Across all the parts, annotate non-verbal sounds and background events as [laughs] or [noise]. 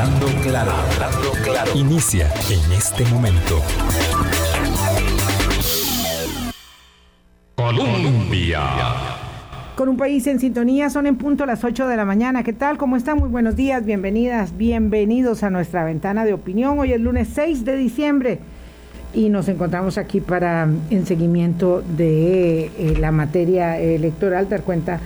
Hablando claro, hablando claro. Inicia en este momento. Colombia. Con un país en sintonía, son en punto las 8 de la mañana. ¿Qué tal? ¿Cómo están? Muy buenos días, bienvenidas, bienvenidos a nuestra ventana de opinión. Hoy es lunes 6 de diciembre y nos encontramos aquí para, en seguimiento de eh, la materia electoral, dar cuenta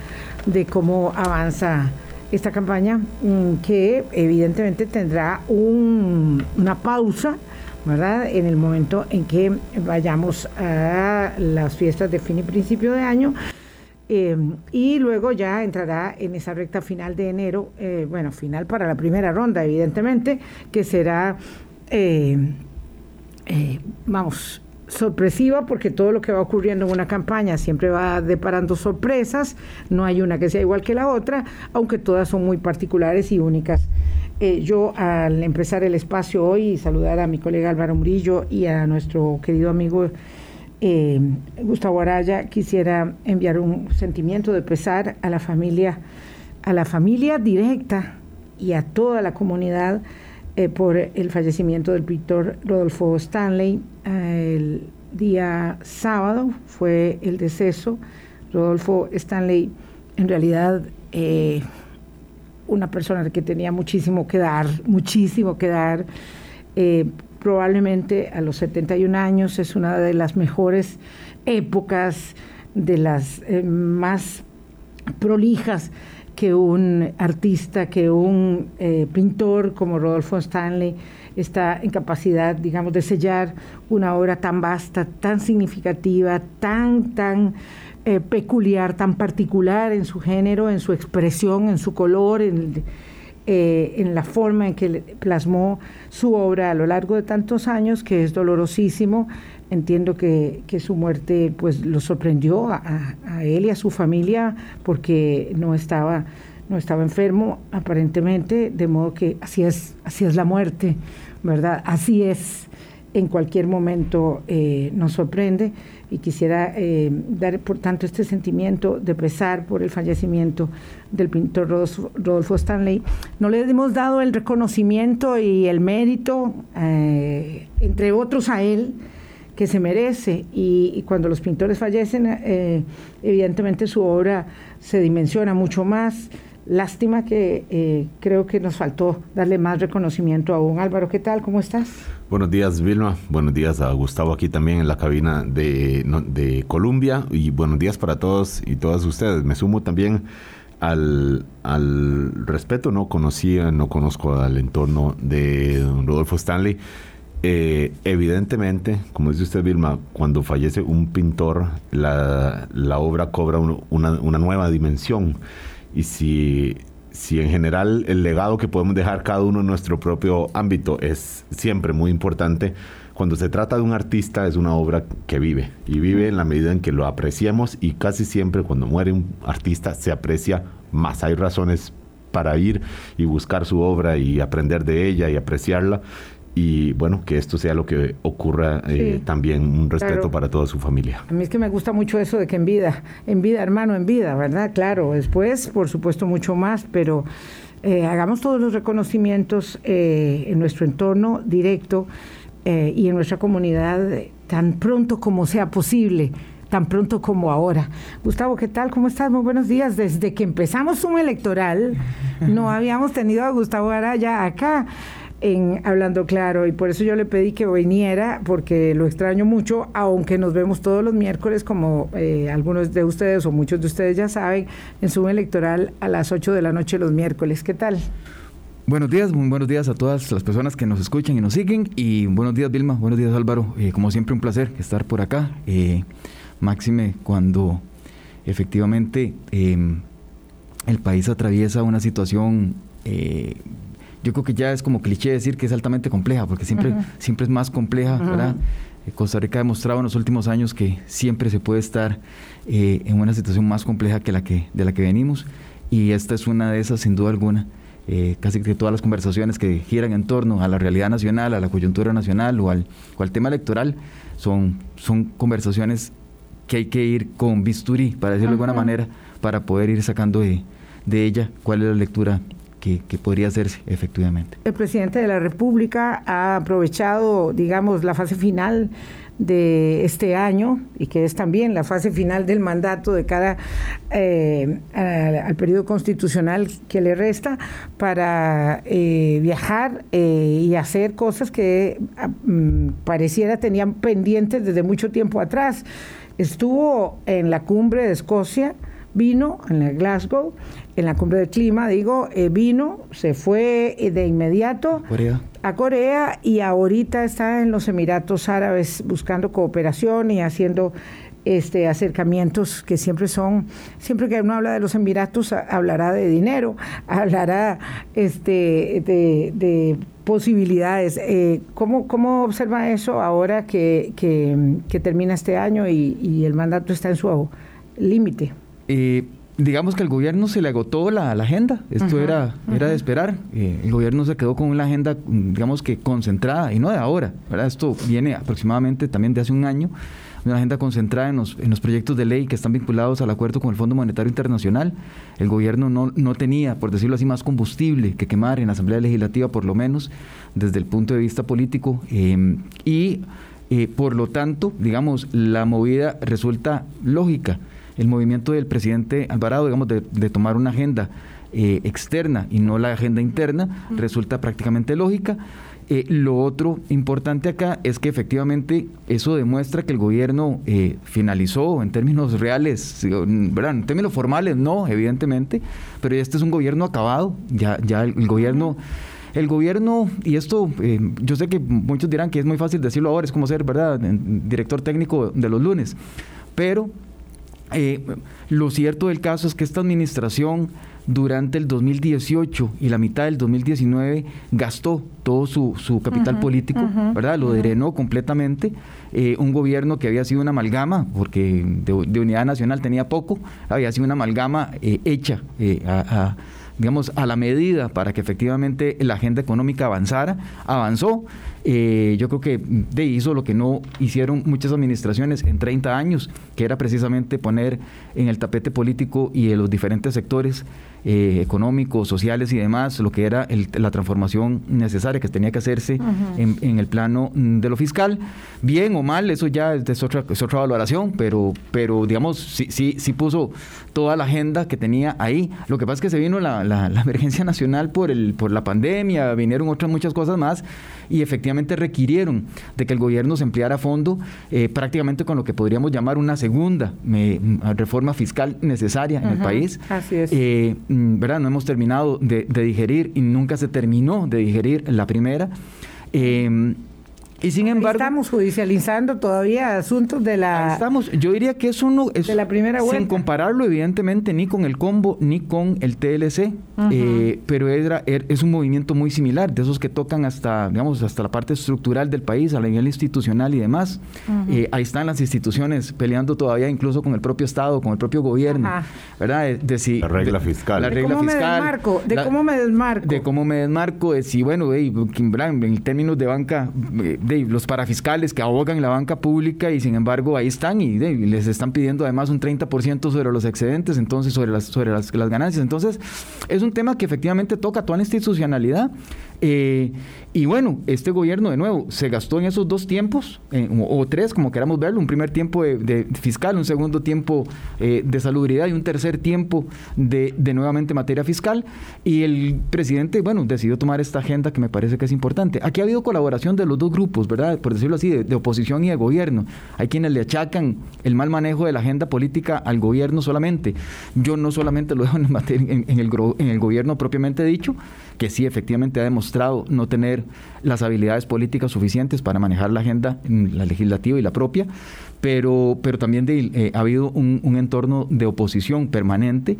de cómo avanza esta campaña, mm, que evidentemente tendrá una pausa. ¿verdad? En el momento en que vayamos a las fiestas de fin y principio de año, eh, y luego ya entrará en esa recta final de enero, eh, bueno, final para la primera ronda, evidentemente, que será eh, vamos, sorpresiva porque todo lo que va ocurriendo en una campaña siempre va deparando sorpresas, no hay una que sea igual que la otra, aunque todas son muy particulares y únicas. Eh, yo al empezar el espacio hoy y saludar a mi colega Álvaro Murillo y a nuestro querido amigo eh, Gustavo Araya, quisiera enviar un sentimiento de pesar a la familia, a la familia directa y a toda la comunidad eh, por el fallecimiento del pintor Rodolfo Stanley. el día sábado fue el deceso. Rodolfo Stanley, en realidad, eh, una persona que tenía muchísimo que dar, muchísimo que dar. Eh, probablemente a los 71 años es una de las mejores épocas, de las más prolijas que un artista, que un eh, pintor como Rodolfo Stanley está en capacidad, digamos, de sellar una obra tan vasta, tan significativa, tan, tan eh, peculiar, tan particular en su género, en su expresión, en su color, en, eh, en la forma en que plasmó su obra a lo largo de tantos años, que es dolorosísimo. Entiendo que, que su muerte pues lo sorprendió a, a, él y a su familia porque no estaba, no estaba enfermo aparentemente, de modo que así es, así es la muerte, ¿verdad? Así es, en cualquier momento eh, nos sorprende y quisiera eh, dar por tanto este sentimiento de pesar por el fallecimiento del pintor Rodolfo, Stanley. No le hemos dado el reconocimiento y el mérito, eh, entre otros a él, que se merece y, cuando los pintores fallecen, eh, evidentemente su obra se dimensiona mucho más. Lástima que eh, creo que nos faltó darle más reconocimiento a un Álvaro, ¿qué tal? ¿Cómo estás? Buenos días, Vilma. Buenos días a Gustavo aquí también en la cabina de, de Colombia. Y buenos días para todos y todas ustedes. Me sumo también al, al respeto. No conocía, no conozco al entorno de Rodolfo Stanley eh, evidentemente, como dice usted, Vilma, cuando fallece un pintor, la, obra cobra una, nueva dimensión. Y si, si en general el legado que podemos dejar cada uno en nuestro propio ámbito es siempre muy importante, cuando se trata de un artista es una obra que vive y vive en la medida en que lo apreciamos y casi siempre cuando muere un artista se aprecia más. Hay razones para ir y buscar su obra y aprender de ella y apreciarla y bueno, que esto sea lo que ocurra eh, también, un respeto para toda su familia. A mí es que me gusta mucho eso de que en vida, en vida, hermano, en vida, ¿verdad? Claro, después, por supuesto, mucho más, pero eh, hagamos todos los reconocimientos eh, en nuestro entorno directo y en nuestra comunidad tan pronto como sea posible tan pronto como ahora. Gustavo, ¿qué tal? ¿Cómo estás? Muy buenos días. Desde que empezamos un electoral, no habíamos tenido a Gustavo Araya acá en Hablando Claro y por eso yo le pedí que viniera porque lo extraño mucho, aunque nos vemos todos los miércoles como eh, algunos de ustedes o muchos de ustedes ya saben, en su electoral a las 8 de la noche los miércoles. ¿Qué tal? Buenos días, muy buenos días a todas las personas que nos escuchan y nos siguen y buenos días Vilma, buenos días Álvaro, eh, como siempre un placer estar por acá, eh, máxime cuando efectivamente em, el país atraviesa una situación yo creo que ya es como cliché decir que es altamente compleja, porque siempre, siempre es más compleja, ¿verdad? Eh, Costa Rica ha demostrado en los últimos años que siempre se puede estar eh, en una situación más compleja que la que, de la que venimos, y esta es una de esas, sin duda alguna. Eh, casi que todas las conversaciones que giran en torno a la realidad nacional, a la coyuntura nacional o al, tema electoral, son, son conversaciones que hay que ir con bisturí, para decirlo de alguna manera, para poder ir sacando de, de ella cuál es la lectura que, podría hacerse efectivamente. El presidente de la República ha aprovechado, digamos, la fase final de este año y que es también la fase final del mandato de cara eh, al, periodo constitucional que le resta para eh, viajar eh, y hacer cosas que ah, mm, pareciera tenían pendientes desde mucho tiempo atrás. Estuvo en la cumbre de Escocia, vino en la Glasgow, en la cumbre del clima, digo, eh, vino, se fue eh, de inmediato a Corea y ahorita está en los Emiratos Árabes buscando cooperación y haciendo este acercamientos que siempre son, siempre que uno habla de los Emiratos hablará de dinero, [laughs] hablará este de, posibilidades. Eh, ¿cómo, ¿cómo, observa eso ahora que, que, termina este año y, y, el mandato está en su límite? Eh, digamos que el gobierno se le agotó la, agenda, esto era, era de esperar, eh, el gobierno se quedó con una agenda, digamos que concentrada, y no de ahora, ¿verdad? esto viene aproximadamente también de hace un año, una agenda concentrada en los, en los proyectos de ley que están vinculados al acuerdo con el Fondo Monetario Internacional. El gobierno no, no tenía, por decirlo así, más combustible que quemar en la Asamblea Legislativa, por lo menos desde el punto de vista político, eh, y por lo tanto, digamos, la movida resulta lógica el movimiento del presidente Alvarado, digamos, de, tomar una agenda eh, externa y no la agenda interna, resulta prácticamente lógica. Eh, lo otro importante acá es que efectivamente eso demuestra que el gobierno eh, finalizó en términos reales, ¿verdad? en términos formales no, evidentemente, pero este es un gobierno acabado, ya, ya el, gobierno... El gobierno, y esto yo sé que muchos dirán que es muy fácil decirlo ahora, es como ser, ¿verdad?, director técnico de los lunes, pero eh, lo cierto del caso es que esta administración durante el 2018 y la mitad del 2019 gastó todo su, capital político, ¿verdad? Lo drenó completamente. Eh, un gobierno que había sido una amalgama, porque de, unidad nacional tenía poco, había sido una amalgama eh, hecha a, digamos, a la medida para que efectivamente la agenda económica avanzara, avanzó. Eh, yo creo que de hizo lo que no hicieron muchas administraciones en 30 años, que era precisamente poner en el tapete político y en los diferentes sectores eh, económicos, sociales y demás, lo que era la transformación necesaria que tenía que hacerse en, el plano de lo fiscal. Bien o mal, eso ya es otra, es otra valoración, pero, pero digamos, sí, sí, sí puso toda la agenda que tenía ahí. Lo que pasa es que se vino la, la, la emergencia nacional por, el, por la pandemia, vinieron otras muchas cosas más y efectivamente requirieron de que el gobierno se empleara a fondo eh, prácticamente con lo que podríamos llamar una segunda reforma fiscal necesaria en el país. Así es. Eh, mm, ¿verdad? No hemos terminado de, digerir y nunca se terminó de digerir la primera. Eh, y sin embargo. Estamos judicializando todavía asuntos de la. Estamos, yo diría que eso no es. De la primera vuelta. Sin compararlo, evidentemente, ni con el combo ni con el TLC. Eh, pero era, er, es un movimiento muy similar, de esos que tocan hasta, digamos, hasta la parte estructural del país, a nivel institucional y demás. Eh, ahí están las instituciones peleando todavía, incluso con el propio Estado, con el propio gobierno. ¿Verdad? De, la regla fiscal. La regla cómo fiscal. Me desmarco, de cómo me desmarco. De cómo me desmarco. De si, bueno, en términos de banca. Eh, de los parafiscales que ahogan la banca pública y sin embargo ahí están y, les están pidiendo además un 30% sobre los excedentes, entonces sobre las, sobre las, ganancias. Entonces es un tema que efectivamente toca toda la institucionalidad eh, y bueno, este gobierno de nuevo se gastó en esos dos tiempos, o, tres, como queramos verlo, un primer tiempo de, fiscal, un segundo tiempo eh, de salubridad y un tercer tiempo de, nuevamente materia fiscal. Y el presidente, bueno, decidió tomar esta agenda que me parece que es importante. Aquí ha habido colaboración de los dos grupos, ¿verdad? Por decirlo así, de, oposición y de gobierno. Hay quienes le achacan el mal manejo de la agenda política al gobierno solamente. Yo no solamente lo dejo en, en, el, en el gobierno propiamente dicho, que sí efectivamente ha demostrado no tener las habilidades políticas suficientes para manejar la agenda, la legislativa y la propia, pero, pero también eh, ha habido un, entorno de oposición permanente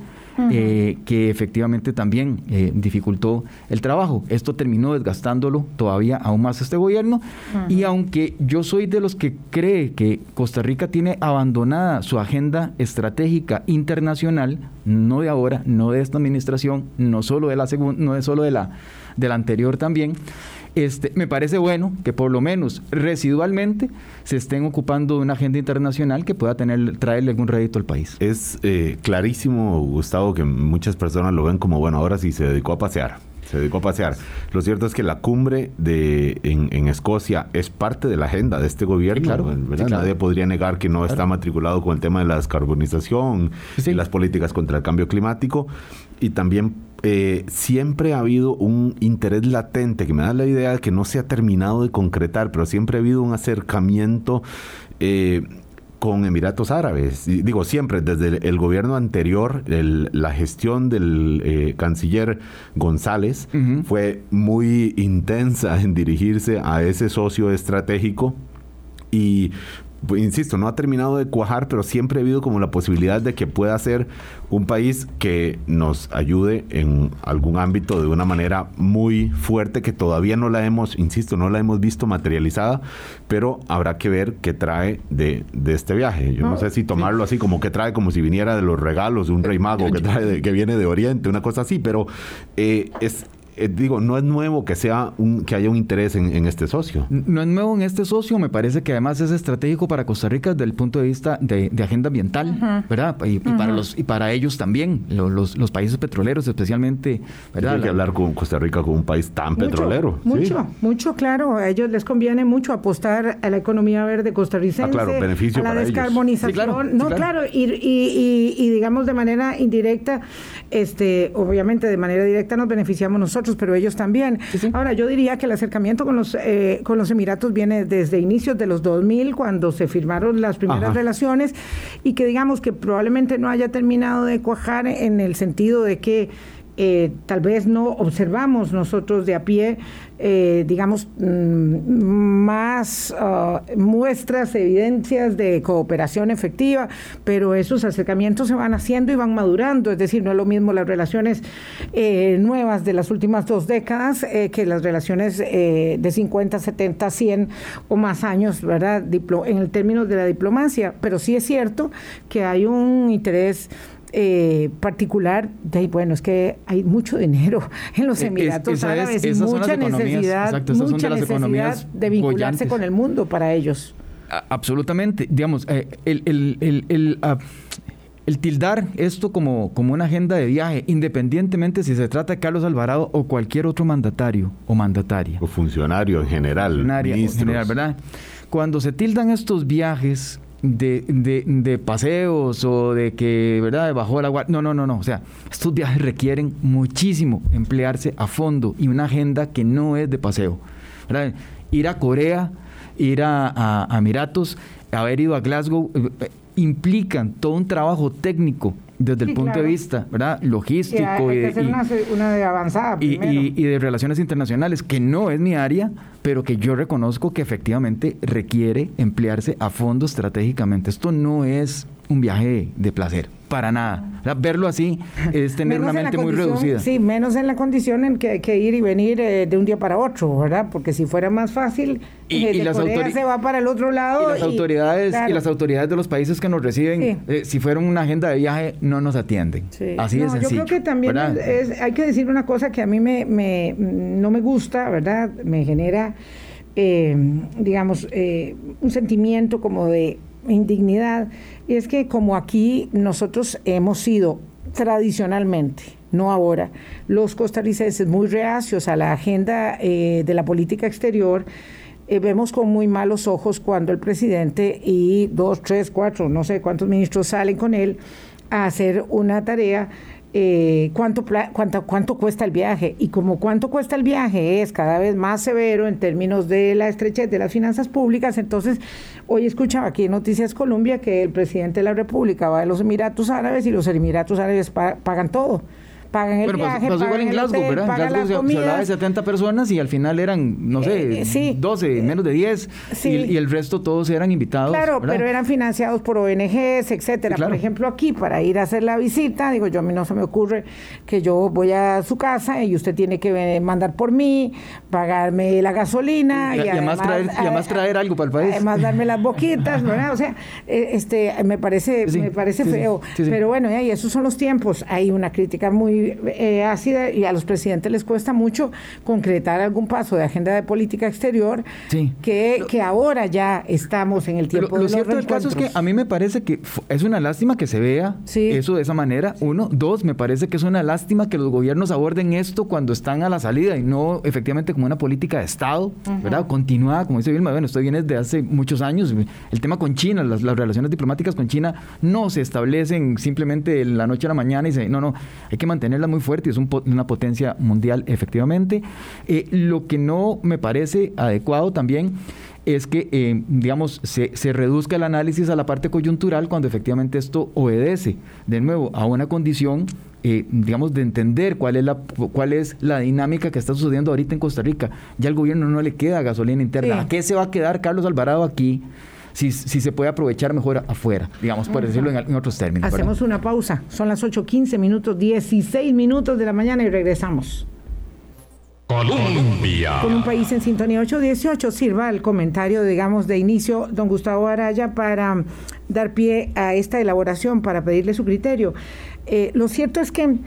eh, que efectivamente también eh, dificultó el trabajo. Esto terminó desgastándolo todavía aún más este gobierno. Y aunque yo soy de los que cree que Costa Rica tiene abandonada su agenda estratégica internacional, no de ahora, no de esta administración, no solo de la segunda, no es solo de la, de la anterior también, Este, me parece bueno que por lo menos residualmente se estén ocupando de una agenda internacional que pueda tener, traerle algún rédito al país. Es eh, clarísimo, Gustavo, que muchas personas lo ven como, bueno, ahora sí se dedicó a pasear se dedicó a pasear. Lo cierto es que la cumbre de en, Escocia es parte de la agenda de este gobierno. claro, Nadie podría negar que no está matriculado con el tema de la descarbonización y las políticas contra el cambio climático. Y también eh, siempre ha habido un interés latente que me da la idea de que no se ha terminado de concretar, pero siempre ha habido un acercamiento. Eh, con Emiratos Árabes. digo, siempre, desde el, gobierno anterior, la gestión del eh, canciller González fue muy intensa en dirigirse a ese socio estratégico y insisto, no ha terminado de cuajar, pero siempre ha habido como la posibilidad de que pueda ser un país que nos ayude en algún ámbito de una manera muy fuerte que todavía no la hemos, insisto, no la hemos visto materializada, pero habrá que ver qué trae de, este viaje. Yo no, sé si tomarlo así como que trae como si viniera de los regalos de un rey mago que trae que viene de Oriente, una cosa así, pero eh, es eh, digo, no es nuevo que sea un, que haya un interés en, este socio. No es nuevo en este socio, me parece que además es estratégico para Costa Rica desde el punto de vista de, agenda ambiental, ¿verdad? Y, para los y para ellos también, los, los, países petroleros especialmente, ¿verdad? Hay que hablar con Costa Rica como un país tan petrolero. Mucho, mucho, claro. A ellos les conviene mucho apostar a la economía verde costarricense, ah, claro, beneficio a la descarbonización. no, claro, y, y, y digamos de manera indirecta, este, obviamente de manera directa nos beneficiamos nosotros pero ellos también. Ahora, yo diría que el acercamiento con los, eh, con los Emiratos viene desde inicios de los 2000, cuando se firmaron las primeras relaciones, y que digamos que probablemente no haya terminado de cuajar en el sentido de que eh, tal vez no observamos nosotros de a pie, eh, digamos, mm, más ah, muestras, evidencias de cooperación efectiva, pero esos acercamientos se van haciendo y van madurando, es decir, no es lo mismo las relaciones eh, nuevas de las últimas dos décadas que las relaciones de 50, 70, 100 o más años, ¿verdad? en el término de la diplomacia, pero sí es cierto que hay un interés eh, particular, de, bueno, es que hay mucho dinero [laughs] en los Emiratos Árabes y mucha necesidad, mucha necesidad de vincularse con el mundo para ellos. absolutamente, digamos, eh, el, el, el, ah, el, tildar esto como, como una agenda de viaje, independientemente si se trata de Carlos Alvarado o cualquier otro mandatario o mandataria. O funcionario en general. Funcionario en general, ¿verdad? Cuando se tildan estos viajes de, de, paseos o de que, ¿verdad?, bajó el agua. No, no, no, no. O sea, estos viajes requieren muchísimo emplearse a fondo y una agenda que no es de paseo. Ir a Corea, ir a, a, Emiratos, haber ido a Glasgow, eh, implican todo un trabajo técnico desde el punto de vista ¿verdad? logístico y, una, de avanzada y, y, de relaciones internacionales, que no es mi área, pero que yo reconozco que efectivamente requiere emplearse a fondo estratégicamente. Esto no es un viaje de placer para nada. verlo así es tener una mente muy reducida. Sí, menos en la condición en que hay que ir y venir eh, de un día para otro, ¿verdad? Porque si fuera más fácil, y, eh, las se va para el otro lado. Y las, autoridades, y las autoridades de los países que nos reciben, eh, si fuera una agenda de viaje, no nos atienden. Así de sencillo. Yo creo que también hay que decir una cosa que a mí me, me no me gusta, ¿verdad? Me genera, digamos, un sentimiento como de indignidad, y es que como aquí nosotros hemos sido tradicionalmente, no ahora, los costarricenses muy reacios a la agenda eh, de la política exterior, eh, vemos con muy malos ojos cuando el presidente y dos, tres, cuatro, no sé cuántos ministros salen con él a hacer una tarea eh, cuánto, cuánto, cuánto cuesta el viaje. Y como cuánto cuesta el viaje es cada vez más severo en términos de la estrechez de las finanzas públicas, entonces hoy escuchaba aquí en Noticias Colombia que el presidente de la República va a los Emiratos Árabes y los Emiratos Árabes pagan todo pagan el viaje, pasó, igual en Glasgow, ¿verdad? En Glasgow se, hablaba de 70 personas y al final eran, no sé, 12, eh, menos de 10 y, el resto todos eran invitados. Claro, pero eran financiados por ONGs, etcétera. Por ejemplo, aquí para ir a hacer la visita, digo, yo a mí no se me ocurre que yo voy a su casa y usted tiene que mandar por mí, pagarme la gasolina y, además, traer, y además traer algo para el país. Además darme las boquitas, ¿verdad? O sea, eh, este me parece me parece feo, pero bueno, y esos son los tiempos. Hay una crítica muy muy eh, ácida y a los presidentes les cuesta mucho concretar algún paso de agenda de política exterior que, que ahora ya estamos en el tiempo lo, de cierto del caso es que a mí me parece que es una lástima que se vea eso de esa manera. Uno, dos, me parece que es una lástima que los gobiernos aborden esto cuando están a la salida y no efectivamente como una política de Estado, ¿verdad? Continuada, como dice Vilma, bueno, esto viene desde hace muchos años. El tema con China, las, relaciones diplomáticas con China no se establecen simplemente de la noche a la mañana y se, no, no, hay que mantenerlas muy fuerte, es una potencia mundial efectivamente. Eh, lo que no me parece adecuado también es que, eh, digamos, se, reduzca el análisis a la parte coyuntural cuando efectivamente esto obedece, de nuevo, a una condición, eh, digamos, de entender cuál es, la, cuál es la dinámica que está sucediendo ahorita en Costa Rica. Ya al gobierno no le queda gasolina interna. ¿A qué se va a quedar Carlos Alvarado aquí? Si, si, se puede aprovechar mejor afuera, digamos, por decirlo en, otros términos. Hacemos una pausa. Son las 8.15 minutos, 16 minutos de la mañana y regresamos. Colombia. Con un país en sintonía 818, sirva el comentario, digamos, de inicio, don Gustavo Araya, para dar pie a esta elaboración, para pedirle su criterio. Eh, lo cierto es que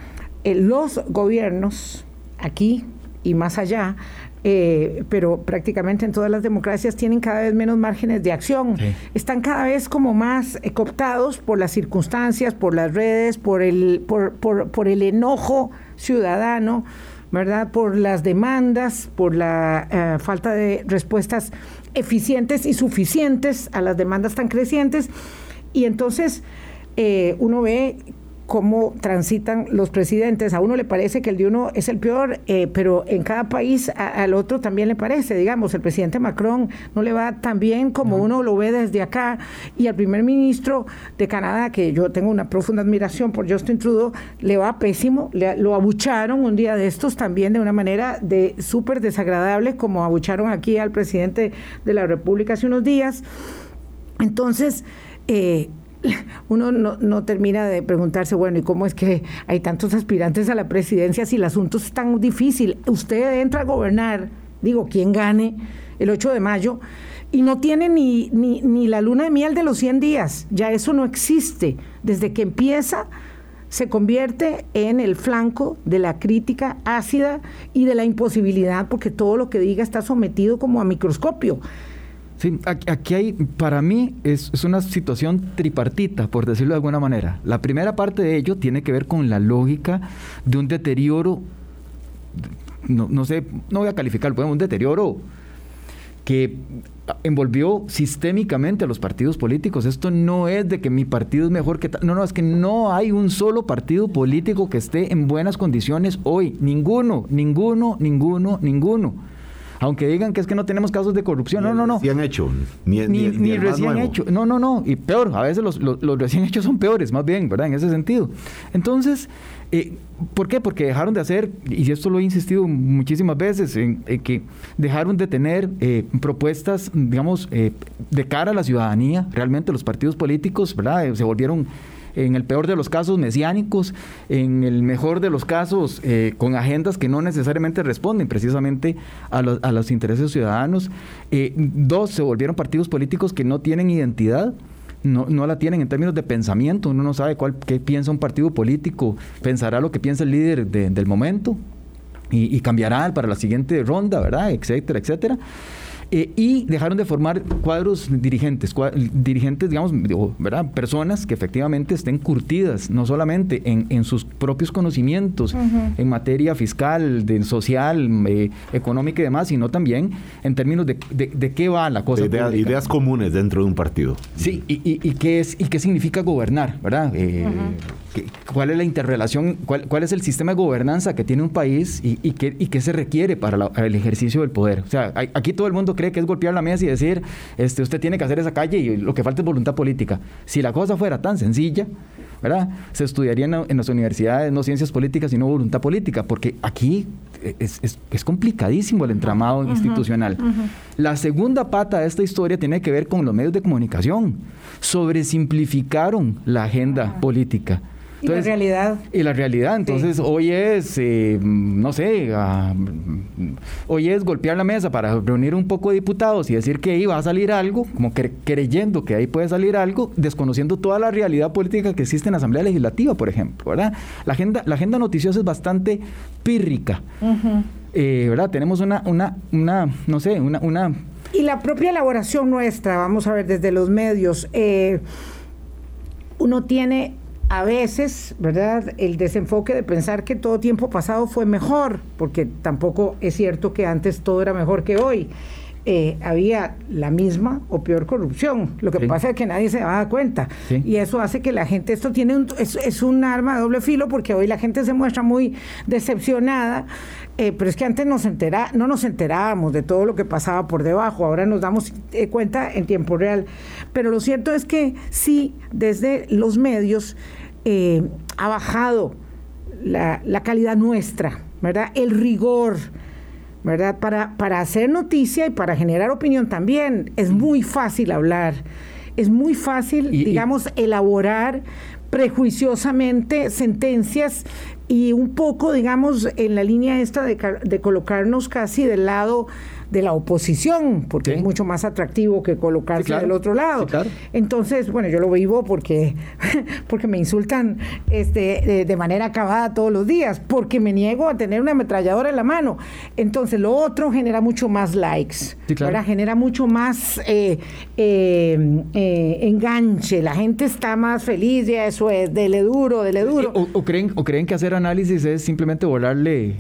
eh, los gobiernos, aquí y más allá, eh, pero prácticamente en todas las democracias tienen cada vez menos márgenes de acción. Están cada vez como más cooptados por las circunstancias, por las redes, por el, por, por, por el enojo ciudadano ¿verdad? Por las demandas, por la eh, falta de respuestas eficientes y suficientes a las demandas tan crecientes. Y entonces eh, uno ve cómo transitan los presidentes. A uno le parece que el de uno es el peor, eh, pero en cada país al otro también le parece. Digamos, el presidente Macron no le va tan bien como uno lo ve desde acá, y al primer ministro de Canadá, que yo tengo una profunda admiración por Justin Trudeau, le va pésimo. lo abucharon un día de estos también de una manera de súper desagradable, como abucharon aquí al presidente de la República hace unos días. Entonces, eh, [laughs] uno no, termina de preguntarse, bueno, ¿y cómo es que hay tantos aspirantes a la presidencia si el asunto es tan difícil? Usted entra a gobernar, digo, quien gane el 8 de mayo, y no tiene ni, ni, ni la luna de miel de los 100 días, ya eso no existe. Desde que empieza se convierte en el flanco de la crítica ácida y de la imposibilidad, porque todo lo que diga está sometido como a microscopio. Sí, aquí hay, para mí, es, una situación tripartita, por decirlo de alguna manera. La primera parte de ello tiene que ver con la lógica de un deterioro, no, no sé, no voy a calificarlo, pero un deterioro que envolvió sistémicamente a los partidos políticos. Esto no es de que mi partido es mejor que tal. No, no, es que no hay un solo partido político que esté en buenas condiciones hoy. Ninguno, ninguno, ninguno, ninguno aunque digan que es que no tenemos casos de corrupción, no, no, no. Recién hecho, ni, ni, recién hecho, no, no, no, y peor, a veces los, los, recién hechos son peores, más bien, ¿verdad? En ese sentido. Entonces, eh, ¿por qué? Porque dejaron de hacer, y esto lo he insistido muchísimas veces, en, que dejaron de tener eh, propuestas, digamos, eh, de cara a la ciudadanía, realmente los partidos políticos, ¿verdad? Se volvieron en el peor de los casos mesiánicos, en el mejor de los casos eh, con agendas que no necesariamente responden precisamente a, los, intereses ciudadanos. Eh, dos, se volvieron partidos políticos que no tienen identidad. No, la tienen en términos de pensamiento, uno no sabe cuál, qué piensa un partido político, pensará lo que piensa el líder del momento y, y cambiará para la siguiente ronda, ¿verdad? Etcétera, etcétera. Eh, y dejaron de formar cuadros dirigentes, dirigentes, digamos, ¿verdad? Personas que efectivamente estén curtidas, no solamente en, sus propios conocimientos en materia fiscal, de, social, eh, económica y demás, sino también en términos de, de, qué va la cosa. ideas comunes dentro de un partido. Sí, y, y, qué, es, y qué significa gobernar, ¿verdad? Eh, ¿Cuál es la interrelación, cuál, cuál, es el sistema de gobernanza que tiene un país y, y, qué, y qué se requiere para el ejercicio del poder? O sea, aquí todo el mundo cree que es golpear la mesa y decir, este, usted tiene que hacer esa calle y lo que falta es voluntad política. Si la cosa fuera tan sencilla, ¿verdad? Se estudiaría en, las universidades no ciencias políticas, sino voluntad política, porque aquí es, es, complicadísimo el entramado institucional. La segunda pata de esta historia tiene que ver con los medios de comunicación. Sobresimplificaron la agenda política. Y la realidad. Y la realidad. Entonces, hoy es, eh, no sé, ah, hoy es golpear la mesa para reunir un poco de diputados y decir que ahí va a salir algo, como creyendo que ahí puede salir algo, desconociendo toda la realidad política que existe en la Asamblea Legislativa, por ejemplo, ¿verdad? La agenda, la agenda noticiosa es bastante pírrica. Eh, ¿Verdad? Tenemos una, una, una, no sé, una, una... Y la propia elaboración nuestra, vamos a ver, desde los medios, eh, uno tiene a veces, ¿verdad?, el desenfoque de pensar que todo tiempo pasado fue mejor, porque tampoco es cierto que antes todo era mejor que hoy. Eh, había la misma o peor corrupción. Lo que pasa es que nadie se da cuenta. Y eso hace que la gente, esto tiene un, es, un arma de doble filo porque hoy la gente se muestra muy decepcionada, eh, pero es que antes nos entera, no nos enterábamos de todo lo que pasaba por debajo, ahora nos damos eh, cuenta en tiempo real. Pero lo cierto es que sí, desde los medios ha bajado la, la calidad nuestra, ¿verdad? El rigor ¿verdad? Para, para hacer noticia y para generar opinión también es muy fácil hablar, es muy fácil, digamos, elaborar prejuiciosamente sentencias y un poco, digamos, en la línea esta de, de colocarnos casi del lado de la oposición, porque es mucho más atractivo que colocarse del otro lado. Entonces, bueno, yo lo vivo porque, [laughs] porque me insultan este, de, manera acabada todos los días, porque me niego a tener una ametralladora en la mano. Entonces, lo otro genera mucho más likes, genera mucho más eh, eh, eh, enganche, la gente está más feliz, ya eso es, dele duro, dele duro. O, creen, o creen que hacer análisis es simplemente volarle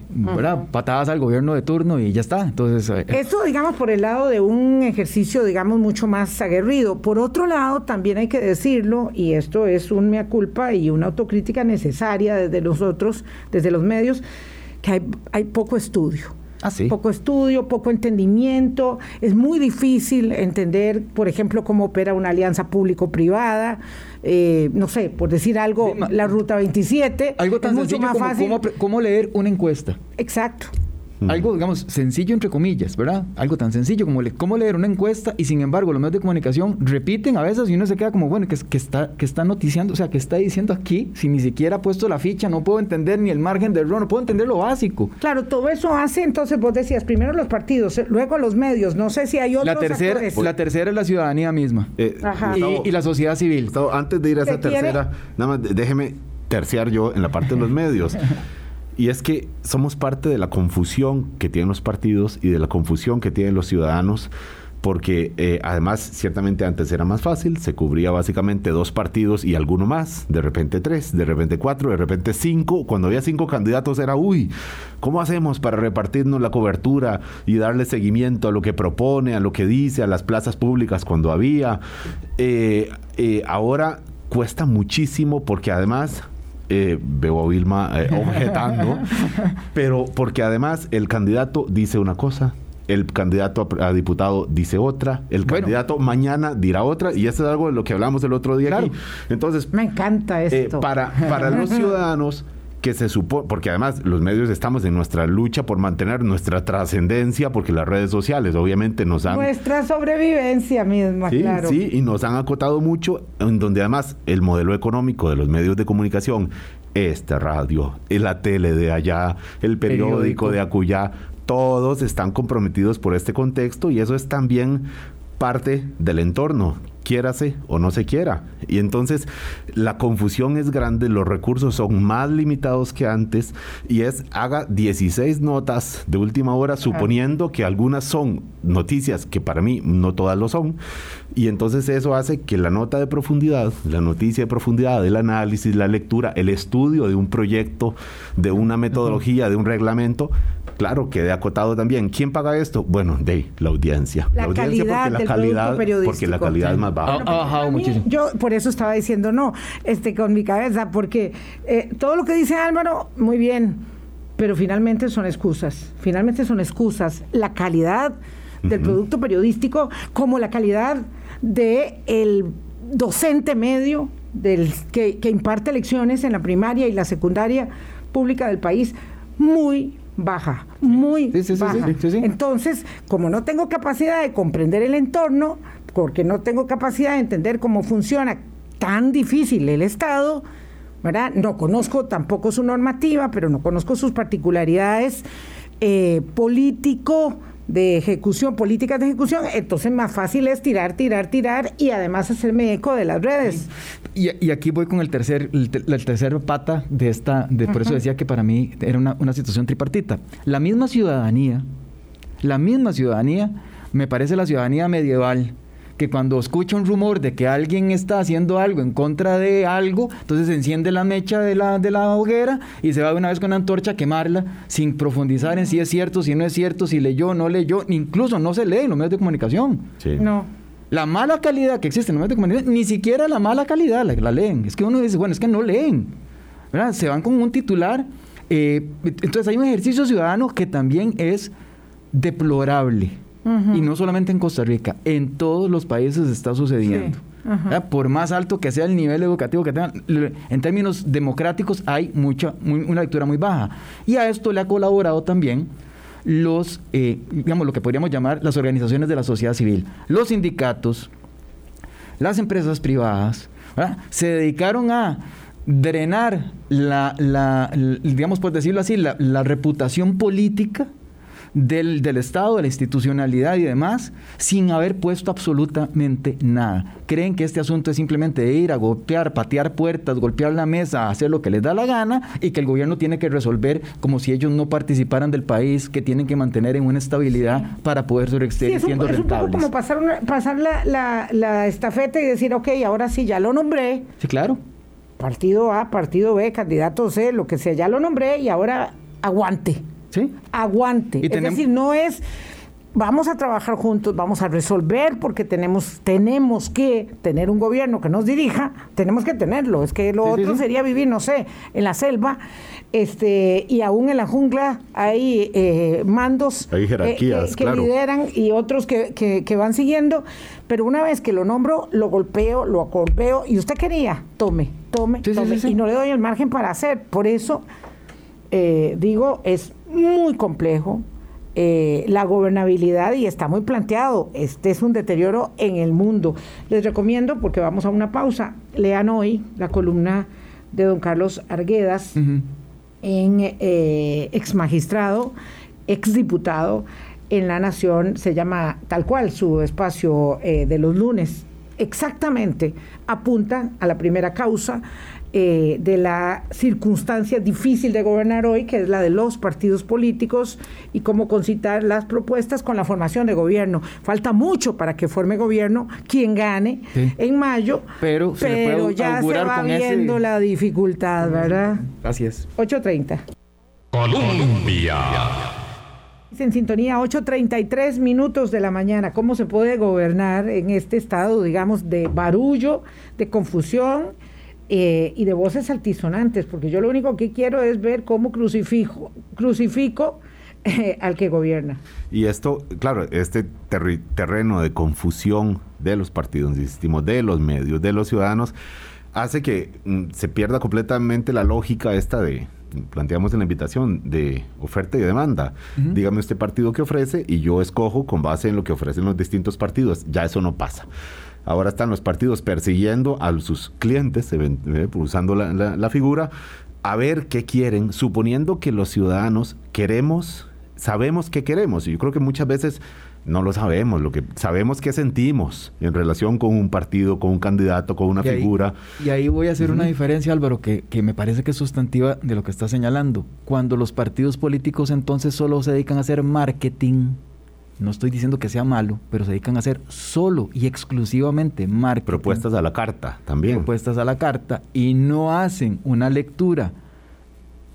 patadas al gobierno de turno y ya está. Entonces, eso, digamos, por el lado de un ejercicio, digamos, mucho más aguerrido. Por otro lado, también hay que decirlo, y esto es un mea culpa y una autocrítica necesaria desde nosotros, desde los medios, que hay, hay poco estudio. Ah, poco estudio, poco entendimiento. Es muy difícil entender, por ejemplo, cómo opera una alianza público-privada. Eh, no sé, por decir algo, la ruta 27. Algo tan mucho más fácil. cómo leer una encuesta. Exacto. Algo, digamos, sencillo entre comillas, ¿verdad? Algo tan sencillo como le, cómo leer una encuesta y sin embargo los medios de comunicación repiten a veces y uno se queda como, bueno, que, que, está, que está noticiando, o sea, que está diciendo aquí, si ni siquiera ha puesto la ficha, no puedo entender ni el margen de error, no puedo entender lo básico. Claro, todo eso hace, entonces vos decías, primero los partidos, luego los medios, no sé si hay otros La tercera, la tercera es la ciudadanía misma eh, y, la sociedad civil. antes de ir a esa tercera, nada más déjeme terciar yo en la parte de los medios. [laughs] Y es que somos parte de la confusión que tienen los partidos y de la confusión que tienen los ciudadanos porque eh, además ciertamente antes era más fácil, se cubría básicamente dos partidos y alguno más, de repente tres, de repente cuatro, de repente cinco, cuando había cinco candidatos era, uy, ¿cómo hacemos para repartirnos la cobertura y darle seguimiento a lo que propone, a lo que dice, a las plazas públicas cuando había? Eh, eh, ahora cuesta muchísimo porque además eh, veo a Vilma eh, [laughs] objetando, pero porque además el candidato dice una cosa, el candidato a, diputado dice otra, el candidato mañana dirá otra, y eso es algo de lo que hablamos el otro día aquí. Entonces, me encanta eh, esto. para, para los [laughs] ciudadanos que se supone, porque además los medios estamos en nuestra lucha por mantener nuestra trascendencia, porque las redes sociales obviamente nos han... Nuestra sobrevivencia misma, sí, claro. Sí, y nos han acotado mucho, en donde además el modelo económico de los medios de comunicación, esta radio, la tele de allá, el periódico, de acullá, todos están comprometidos por este contexto y eso es también parte del entorno quiérase o no se quiera. Y entonces la confusión es grande, los recursos son más limitados que antes y es haga 16 notas de última hora suponiendo que algunas son noticias que para mí no todas lo son. Y entonces eso hace que la nota de profundidad, la noticia de profundidad, el análisis, la lectura, el estudio de un proyecto, de una metodología, de un reglamento, claro, quede acotado también. ¿Quién paga esto? Bueno, de la audiencia. La, audiencia calidad porque la calidad, porque la calidad es más Ha, bajado muchísimo. Yo por eso estaba diciendo no, este con mi cabeza, porque eh, todo lo que dice Álvaro, muy bien, pero finalmente son excusas. Finalmente son excusas. La calidad del producto periodístico, como la calidad de el docente medio del que, que imparte lecciones en la primaria y la secundaria pública del país, muy baja, muy baja. Entonces, como no tengo capacidad de comprender el entorno, porque no tengo capacidad de entender cómo funciona tan difícil el Estado, ¿verdad? No conozco tampoco su normativa, pero no conozco sus particularidades eh, político de ejecución, políticas de ejecución, entonces más fácil es tirar, tirar, tirar y además hacerme eco de las redes. Y, aquí voy con el tercer, el, tercer pata de esta, de, por eso decía que para mí era una, una situación tripartita. La misma ciudadanía, la misma ciudadanía, me parece la ciudadanía medieval, que cuando escucha un rumor de que alguien está haciendo algo en contra de algo, entonces enciende la mecha de la, de la hoguera y se va de una vez con una antorcha a quemarla sin profundizar en si es cierto, si no es cierto, si leyó, no leyó, incluso no se lee en los medios de comunicación. No. La mala calidad que existe en los medios de comunicación, ni siquiera la mala calidad la, la leen. Es que uno dice, bueno, es que no leen. Se van con un titular. Eh, entonces hay un ejercicio ciudadano que también es deplorable. Y no solamente en Costa Rica, en todos los países está sucediendo. Por más alto que sea el nivel educativo que tengan, en términos democráticos hay mucha, una lectura muy baja. Y a esto le ha colaborado también los, eh, digamos, lo que podríamos llamar las organizaciones de la sociedad civil, los sindicatos, las empresas privadas, se dedicaron a drenar la, la, digamos por decirlo así, la, la reputación política del, del, Estado, de la institucionalidad y demás, sin haber puesto absolutamente nada. Creen que este asunto es simplemente de ir a golpear, patear puertas, golpear la mesa, hacer lo que les da la gana y que el gobierno tiene que resolver como si ellos no participaran del país, que tienen que mantener en una estabilidad para poder seguir sí, siendo es un poco como pasar, pasar la, la, la estafeta y decir, ok, ahora sí, ya lo nombré. Sí, claro. Partido A, partido B, candidato C, lo que sea, ya lo nombré y ahora aguante. ¿Sí? Aguante. Es decir, no es vamos a trabajar juntos, vamos a resolver porque tenemos tenemos que tener un gobierno que nos dirija, tenemos que tenerlo, es que lo otro sería vivir, no sé, en la selva, este y aún en la jungla hay eh, mandos hay jerarquías, eh, que, lideran y otros que, que, van siguiendo, pero una vez que lo nombro, lo golpeo, lo golpeo y usted quería, tome, tome, tome. y no le doy el margen para hacer, por eso eh, digo, es muy complejo. Eh, la gobernabilidad y está muy planteado. Este es un deterioro en el mundo. Les recomiendo, porque vamos a una pausa, lean hoy la columna de don Carlos Arguedas, en eh, ex magistrado, ex diputado en La Nación, se llama tal cual su espacio de los lunes. Exactamente, apunta a la primera causa eh, de la circunstancia difícil de gobernar hoy, que es la de los partidos políticos y cómo concitar las propuestas con la formación de gobierno. Falta mucho para que forme gobierno quien gane en mayo, pero, ya se va viendo la dificultad, ¿verdad? Así es. 8.30. Colombia. En sintonía, 8.33 minutos de la mañana. ¿Cómo se puede gobernar en este estado, digamos, de barullo, de confusión? Eh, y de voces altisonantes, porque yo lo único que quiero es ver cómo crucifijo, crucifico eh, al que gobierna. Y esto, claro, este terreno de confusión de los partidos, insistimos, de los medios, de los ciudadanos, hace que mm, se pierda completamente la lógica esta de, planteamos en la invitación, de oferta y demanda. Dígame usted partido que ofrece y yo escojo con base en lo que ofrecen los distintos partidos. Ya eso no pasa. Ahora están los partidos persiguiendo a sus clientes, eh, usando la, figura, a ver qué quieren, suponiendo que los ciudadanos queremos, sabemos qué queremos. Y yo creo que muchas veces no lo sabemos, lo que sabemos qué sentimos en relación con un partido, con un candidato, con una figura. y ahí voy a hacer una diferencia, Álvaro, que, que, me parece que es sustantiva de lo que está señalando. Cuando los partidos políticos entonces solo se dedican a hacer marketing, no estoy diciendo que sea malo, pero se dedican a hacer solo y exclusivamente marketing. Propuestas a la carta también. Propuestas a la carta y no hacen una lectura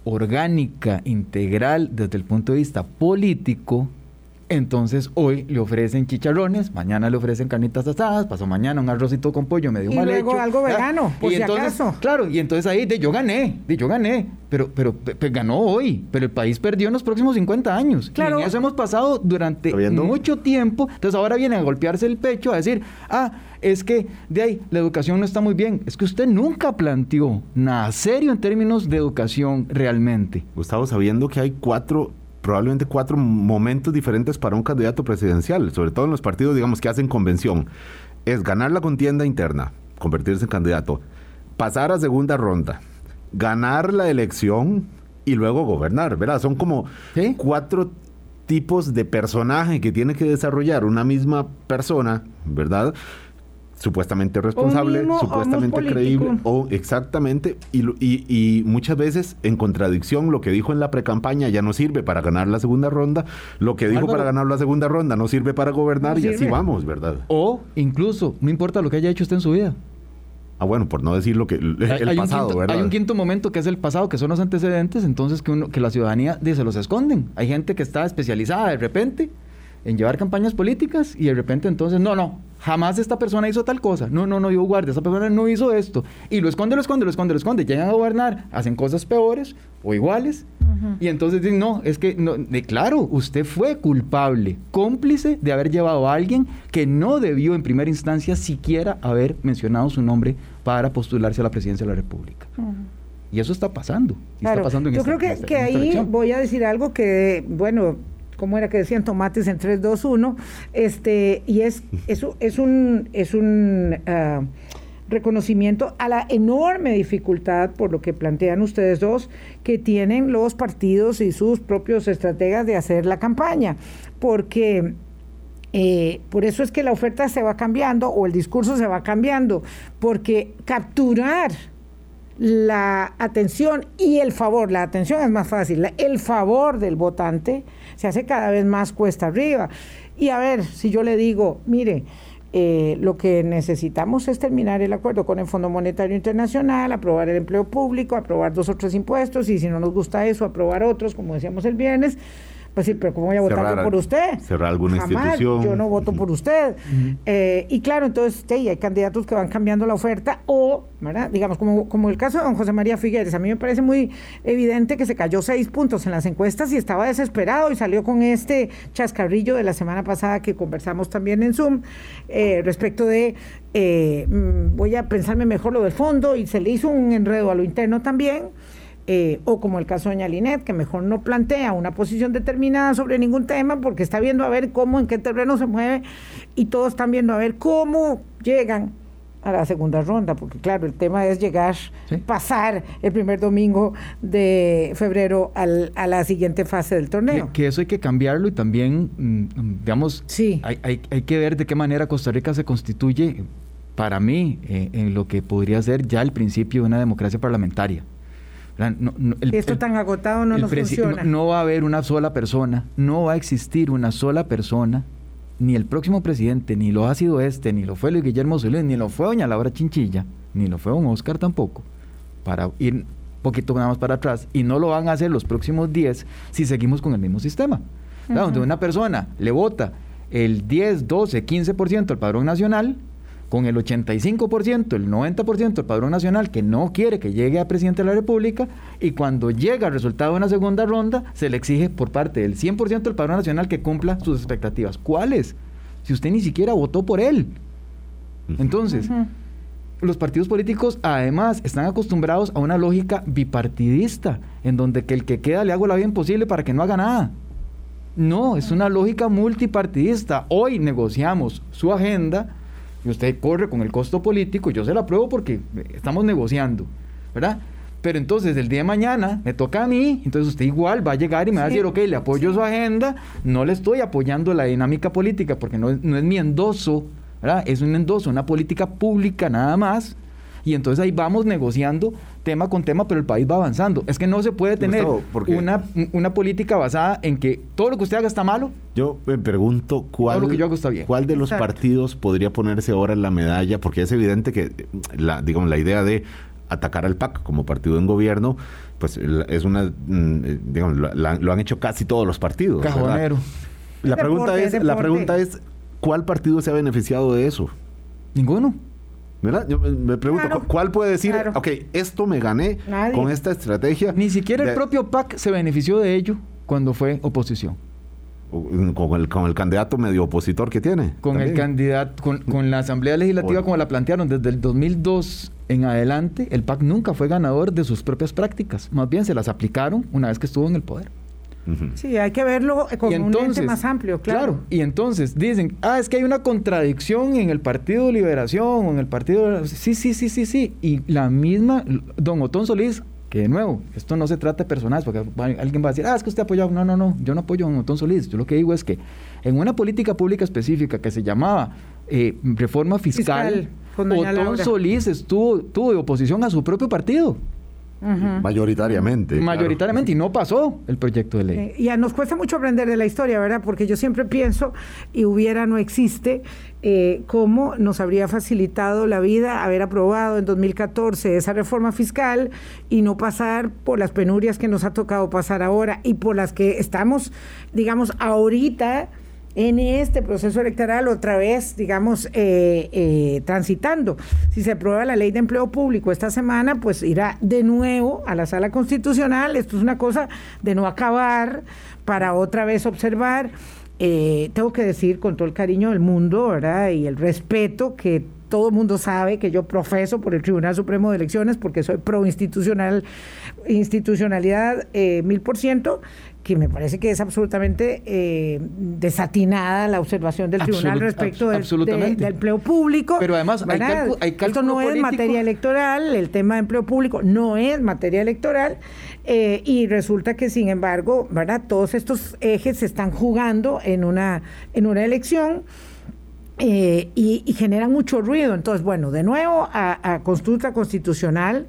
orgánica, integral desde el punto de vista político entonces hoy le ofrecen chicharrones, mañana le ofrecen carnitas asadas, pasó mañana un arrocito con pollo medio y mal luego algo vegano, por y si entonces, acaso. Claro, y entonces ahí de yo gané, de yo gané, pero, pero, ganó hoy, pero el país perdió en los próximos 50 años. Claro. Y eso hemos pasado durante mucho tiempo. Entonces ahora viene a golpearse el pecho a decir, ah, es que de ahí la educación no está muy bien. Es que usted nunca planteó nada serio en términos de educación realmente. Gustavo, sabiendo que hay cuatro probablemente cuatro momentos diferentes para un candidato presidencial, sobre todo en los partidos, digamos, que hacen convención. Es ganar la contienda interna, convertirse en candidato, pasar a segunda ronda, ganar la elección y luego gobernar, ¿verdad? Son como Sí. cuatro tipos de personaje que tiene que desarrollar una misma persona, ¿verdad? Supuestamente responsable, mismo supuestamente creíble, o exactamente, y, lo- y- y muchas veces en contradicción lo que dijo en la precampaña ya no sirve para ganar la segunda ronda, lo que dijo Álvaro. para ganar la segunda ronda no sirve para gobernar No y así vamos, ¿verdad? O incluso, no importa lo que haya hecho usted en su vida. Ah, bueno, por no decir lo que el, Hay- pasado, quinto- ¿verdad? Hay un quinto momento que es el pasado, que son los antecedentes, entonces que, uno, que la ciudadanía dice, los esconden. Hay gente que está especializada de repente en llevar campañas políticas y de repente entonces, no, no, jamás esta persona hizo tal cosa. No, no, no, yo guardia, esta persona no hizo esto. Y lo esconde, lo esconde, lo esconde, lo esconde. Llegan a gobernar, hacen cosas peores o iguales. Y entonces dicen, no, es que, no, de, claro, usted fue culpable, cómplice de haber llevado a alguien que no debió en primera instancia siquiera haber mencionado su nombre para postularse a la presidencia de la República. Y eso está pasando. y Claro, está pasando en yo esta- creo que, esta- que esta ahí voy a decir algo que, bueno, ¿cómo era que decían tomates en 3, 2, 1? Este, y es, eso es un, es un ah, reconocimiento a la enorme dificultad, por lo que plantean ustedes dos, que tienen los partidos y sus propios estrategas de hacer la campaña. Porque eh, por eso es que la oferta se va cambiando o el discurso se va cambiando, porque capturar la atención y el favor, la atención es más fácil, el favor del votante se hace cada vez más cuesta arriba. Y a ver, si yo le digo, mire, eh, lo que necesitamos es terminar el acuerdo con el Fondo Monetario Internacional, aprobar el empleo público, aprobar dos o tres impuestos y si no nos gusta eso, aprobar otros, como decíamos el viernes. Pues sí, pero ¿cómo voy a votar yo Cerrar- por usted? cerrar alguna Jamás, institución. Yo no voto por usted. Eh, y claro, entonces sí, hay candidatos que van cambiando la oferta o, ¿verdad? digamos, como, como el caso de don José María Figueres. A mí me parece muy evidente que se cayó seis puntos en las encuestas y estaba desesperado y salió con este chascarrillo de la semana pasada que conversamos también en Zoom eh, respecto de eh, mm, voy a pensarme mejor lo del fondo y se le hizo un enredo a lo interno también. Eh, o como el caso de doña Linet, que mejor no plantea una posición determinada sobre ningún tema porque está viendo a ver cómo, en qué terreno se mueve y todos están viendo a ver cómo llegan a la segunda ronda, porque claro, el tema es llegar, Sí. pasar el primer domingo de febrero al- a la siguiente fase del Que, torneo. que eso hay que cambiarlo y también, mm, digamos, Sí. hay, hay- hay que ver de qué manera Costa Rica se constituye, para mí, eh, en lo que podría ser ya el principio de una democracia parlamentaria. ¿Verdad? No- no- el- Si esto tan agotado no nos funciona. No, no va a haber una sola persona, no va a existir una sola persona, ni el próximo presidente, ni lo ha sido este, ni lo fue Luis Guillermo Solís, ni lo fue doña Laura Chinchilla, ni lo fue don Oscar tampoco, para ir un poquito nada más para atrás, y no lo van a hacer los próximos 10 si seguimos con el mismo sistema. ¿verdad? Donde una persona le vota el 10, 12, 15% al padrón nacional, con el 85%, el 90% del padrón nacional que no quiere que llegue a presidente de la República y cuando llega el resultado de una segunda ronda se le exige por parte del 100% del padrón nacional que cumpla sus expectativas. ¿Cuáles? Si usted ni siquiera votó por él. Entonces, los partidos políticos además están acostumbrados a una lógica bipartidista, en donde que el que queda le hago la vida imposible para que no haga nada. No, es una lógica multipartidista. Hoy negociamos su agenda y usted corre con el costo político, yo se la apruebo porque estamos negociando, ¿verdad? Pero entonces el día de mañana me toca a mí, entonces usted igual va a llegar y me va a decir, ok, le apoyo su agenda, no le estoy apoyando la dinámica política porque no, es- no es mi endoso, ¿verdad? Es un endoso, una política pública nada más. Y entonces ahí vamos negociando tema con tema, pero el país va avanzando. Es que no se puede tener Gustavo, una, una política basada en que todo lo que usted haga está malo. Yo me pregunto cuál, Todo lo que yo hago está bien. cuál de los Exacto. partidos podría ponerse ahora en la medalla, porque es evidente que la, digamos, la idea de atacar al PAC como partido en gobierno, pues es una, mm, eh, digamos, lo han hecho casi todos los partidos. Cajonero. La pregunta deporte, es, la pregunta es, ¿cuál partido se ha beneficiado de eso? Ninguno. ¿Verdad? Yo me, pregunto, Claro, ¿cuál puede decir, claro. ok, esto me gané Nadie. con esta estrategia? Ni siquiera el propio PAC se benefició de ello cuando fue oposición. Con el, con el candidato medio opositor que tiene. Con el candidato, con, con la Asamblea Legislativa Bueno. como la plantearon desde el 2002 en adelante, el PAC nunca fue ganador de sus propias prácticas. Más bien se las aplicaron una vez que estuvo en el poder. Sí, hay que verlo con un lente más amplio, claro. Y entonces dicen, ah, es que hay una contradicción en el Partido de Liberación o en el Partido... Sí, sí, sí, sí, sí. Y la misma, don Otón Solís, que de nuevo, esto no se trata de personas, porque alguien va a decir, ah, es que usted apoyado. No, no, no, yo no apoyo a Otón Solís. Yo lo que digo es que en una política pública específica que se llamaba eh, reforma fiscal, Otón Solís estuvo, tuvo de oposición a su propio partido. Mayoritariamente. Mayoritariamente, y no pasó el proyecto de ley. Eh, y nos cuesta mucho aprender de la historia, ¿verdad? Porque yo siempre pienso, y hubiera no existe, eh, cómo nos habría facilitado la vida haber aprobado en 2014 esa reforma fiscal y no pasar por las penurias que nos ha tocado pasar ahora y por las que estamos, digamos, ahorita en este proceso electoral otra vez, digamos, eh, eh, transitando. Si se aprueba la ley de empleo público esta semana, pues irá de nuevo a la sala constitucional. Esto es una cosa de no acabar para otra vez observar. Eh, tengo que decir con todo el cariño del mundo, ¿verdad? Y el respeto que todo el mundo sabe que yo profeso por el Tribunal Supremo de Elecciones porque soy pro institucional, institucionalidad mil por ciento que me parece que es absolutamente eh, desatinada la observación del tribunal respecto del, empleo público. Pero además hay, cálculo Esto no es materia electoral, el tema de empleo público no es materia electoral eh, y resulta que sin embargo, ¿verdad? Todos estos ejes se están jugando en una, en una elección. Eh, y, generan mucho ruido. Entonces, bueno, de nuevo a, consulta constitucional,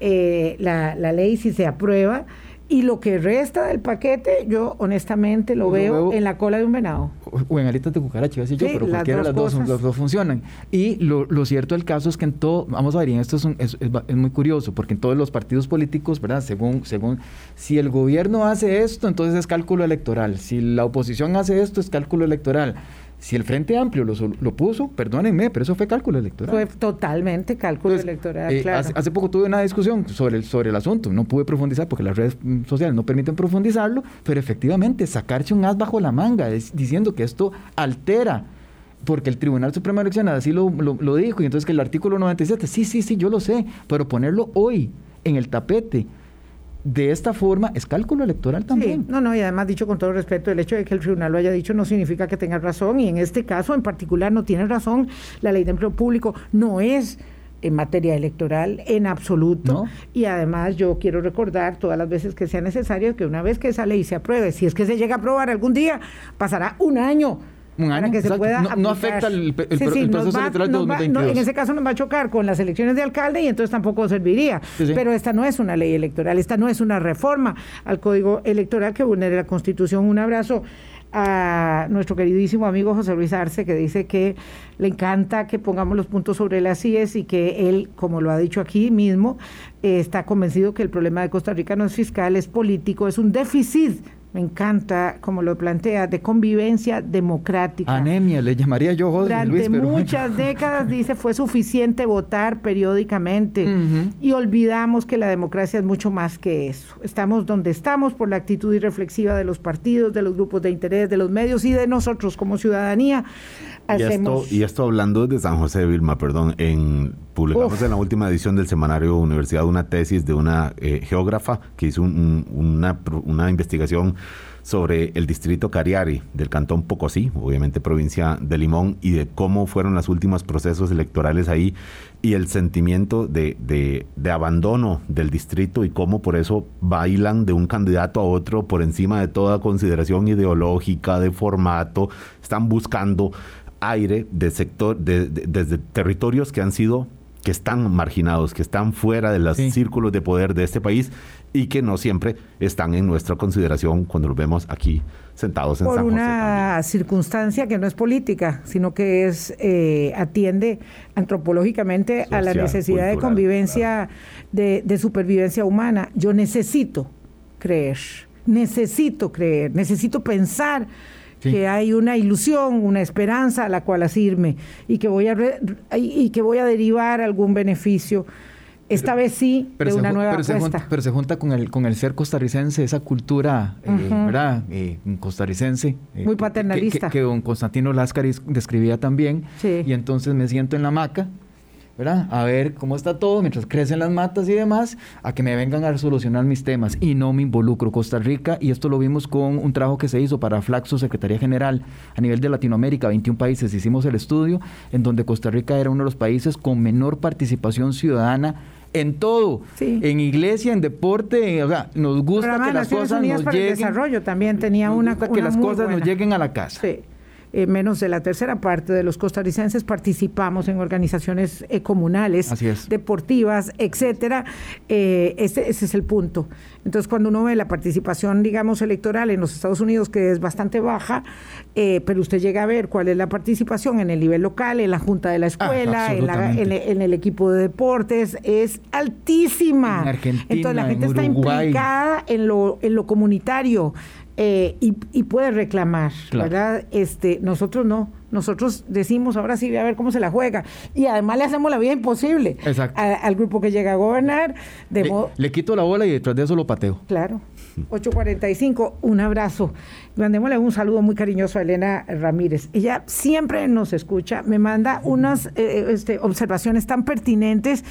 la, la ley si se aprueba, y lo que resta del paquete, yo honestamente lo, veo, en la cola de un venado. O, en alitas de cucaracha, iba a yo, pero cualquiera de las dos, los dos funcionan. Y lo, lo, cierto del caso es que en todo, vamos a ver, y esto es, es, es, muy curioso, porque en todos los partidos políticos, ¿verdad? Según, según, si el gobierno hace esto, entonces es cálculo electoral. Si la oposición hace esto, es cálculo electoral. Si el Frente Amplio lo, lo, puso, perdónenme, pero eso fue cálculo electoral. Fue totalmente cálculo electoral, eh, claro. hace, poco tuve una discusión sobre el, sobre el asunto, no pude profundizar porque las redes sociales no permiten profundizarlo, pero efectivamente sacarse un as bajo la manga diciendo que esto altera porque el Tribunal Supremo de Elecciones así lo, lo, dijo, y entonces que el artículo 97, sí, sí, sí, yo lo sé, pero ponerlo hoy en el tapete de esta forma es cálculo electoral también. no, no, y además dicho con todo respeto, el hecho de que el tribunal lo haya dicho no significa que tenga razón, y en este caso en particular no tiene razón. La ley de empleo público no es en materia electoral en absoluto. Y además yo quiero recordar todas las veces que sea necesario que una vez que esa ley se apruebe, si es que se llega a aprobar algún día, pasará un año un año. que se pueda no, afecta el, proceso electoral de 2022. en ese caso nos va a chocar con las elecciones de alcalde y entonces tampoco serviría. Pero esta no es una ley electoral, esta no es una reforma al código electoral que vulnere la Constitución. Un abrazo a nuestro queridísimo amigo José Luis Arce, que dice que le encanta que pongamos los puntos sobre las IES y que él, como lo ha dicho aquí mismo, está convencido que el problema de Costa Rica no es fiscal, es político, es un déficit me encanta como lo plantea, de convivencia democrática. Anemia, le llamaría yo, Durante muchas décadas, dice, fue suficiente votar periódicamente y olvidamos que la democracia es mucho más que eso. Estamos donde estamos por la actitud irreflexiva de los partidos, de los grupos de interés, de los medios y de nosotros como ciudadanía. Y esto, y esto hablando de San José de Vilma, perdón, en publicamos en la última edición del semanario Universidad una tesis de una eh, geógrafa que hizo una, una investigación sobre el distrito Cariari del cantón Pocosí, obviamente provincia de Limón, y de cómo fueron los últimos procesos electorales ahí y el sentimiento de, de, de, abandono del distrito y cómo por eso bailan de un candidato a otro por encima de toda consideración ideológica, de formato, están buscando aire de sector, de, desde territorios que han sido, que están marginados, que están fuera de los círculos de poder de este país y que no siempre están en nuestra consideración cuando los vemos aquí sentados en Por San José. una circunstancia que no es política, sino que es eh, atiende antropológicamente a la necesidad de convivencia, de, de supervivencia humana. Yo necesito creer, necesito creer, necesito pensar que hay una ilusión, una esperanza a la cual asirme y que voy a, y que voy a derivar algún beneficio. Esta vez sí, de una nueva pero Se junta, pero se junta con el, con el ser costarricense, esa cultura, eh, ¿verdad? Eh, costarricense. Eh, Muy paternalista. Que, don Constantino Láscaris describía también. Y entonces me siento en la hamaca ¿verdad? A ver cómo está todo mientras crecen las matas y demás, a que me vengan a solucionar mis temas y no me involucro. Costa Rica, y esto lo vimos con un trabajo que se hizo para Flaxo, Secretaría General, a nivel de Latinoamérica, 21 países, hicimos el estudio en donde Costa Rica era uno de los países con menor participación ciudadana en todo, en iglesia, en deporte, o sea, nos gusta que las cosas nos para lleguen. El desarrollo también tenía una, que las cosas nos lleguen a la casa. Sí. Eh, menos de la tercera parte de los costarricenses participamos en organizaciones eh, comunales, deportivas, etcétera. Eh, ese, es el punto. Entonces, cuando uno ve la participación, digamos, electoral en los Estados Unidos, que es bastante baja, pero usted llega a ver cuál es la participación en el nivel local, en la junta de la ah, escuela, en, el equipo de deportes, es altísima. En Argentina, Entonces, la gente está implicada en lo, en lo comunitario. Eh, y, puede reclamar, ¿verdad? Este, nosotros no, nosotros decimos ahora sí, a ver cómo se la juega. Y además le hacemos la vida imposible al grupo que llega a gobernar. le, quito la bola y detrás de eso lo pateo. Claro. 8.45, un abrazo. Mandémosle un saludo muy cariñoso a Elena Ramírez. Ella siempre nos escucha, me manda unas eh, este, observaciones tan pertinentes